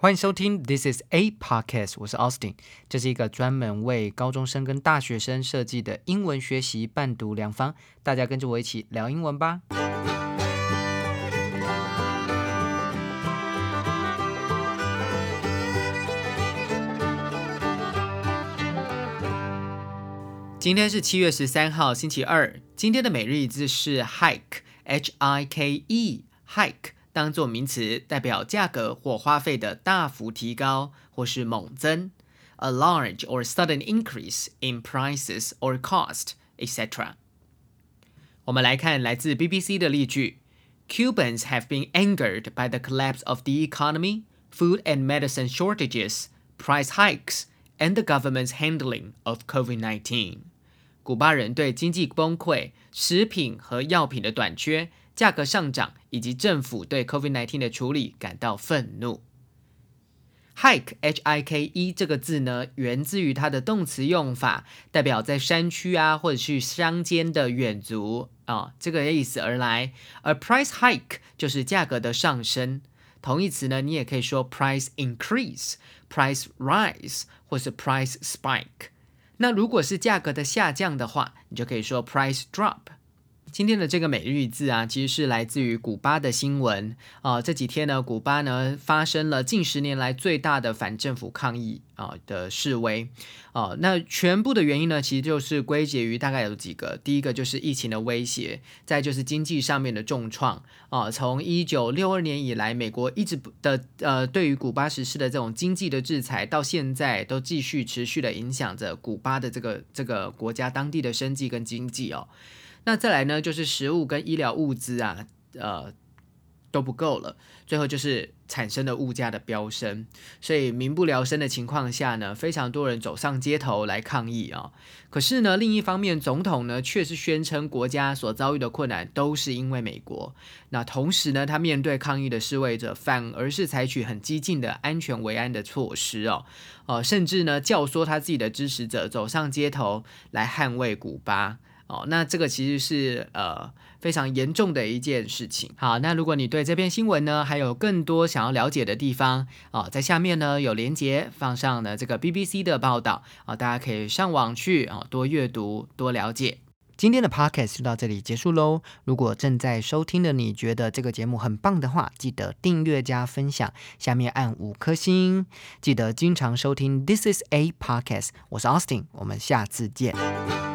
欢迎收听 This is a podcast，我是 Austin，这是一个专门为高中生跟大学生设计的英文学习伴读良方，大家跟着我一起聊英文吧。今天是七月十三号，星期二。今天的每日一字是 hike，h i k e，hike。当做名词，代表价格或花费的大幅提高或是猛增，a large or sudden increase in prices or cost, etc. 我们来看来自 BBC 的例句：Cubans have been angered by the collapse of the economy, food and medicine shortages, price hikes, and the government's handling of COVID-19. 古巴人对经济崩溃、食品和药品的短缺。价格上涨以及政府对 COVID-19 的处理感到愤怒。Hike h i k e 这个字呢，源自于它的动词用法，代表在山区啊，或者是乡间的远足啊，这个意思而来。而 price hike 就是价格的上升。同义词呢，你也可以说 price increase、price rise 或是 price spike。那如果是价格的下降的话，你就可以说 price drop。今天的这个每日字啊，其实是来自于古巴的新闻啊。这几天呢，古巴呢发生了近十年来最大的反政府抗议啊的示威啊。那全部的原因呢，其实就是归结于大概有几个。第一个就是疫情的威胁，再就是经济上面的重创啊。从一九六二年以来，美国一直的呃对于古巴实施的这种经济的制裁，到现在都继续持续的影响着古巴的这个这个国家当地的生计跟经济哦。那再来呢，就是食物跟医疗物资啊，呃都不够了，最后就是产生了物价的飙升，所以民不聊生的情况下呢，非常多人走上街头来抗议啊。可是呢，另一方面，总统呢却是宣称国家所遭遇的困难都是因为美国。那同时呢，他面对抗议的示威者，反而是采取很激进的安全维安的措施哦，哦，甚至呢教唆他自己的支持者走上街头来捍卫古巴。哦，那这个其实是呃非常严重的一件事情。好，那如果你对这篇新闻呢还有更多想要了解的地方啊，在下面呢有连接放上了这个 BBC 的报道啊，大家可以上网去啊多阅读多了解。今天的 Podcast 就到这里结束喽。如果正在收听的你觉得这个节目很棒的话，记得订阅加分享，下面按五颗星。记得经常收听 This is a Podcast，我是 Austin，我们下次见。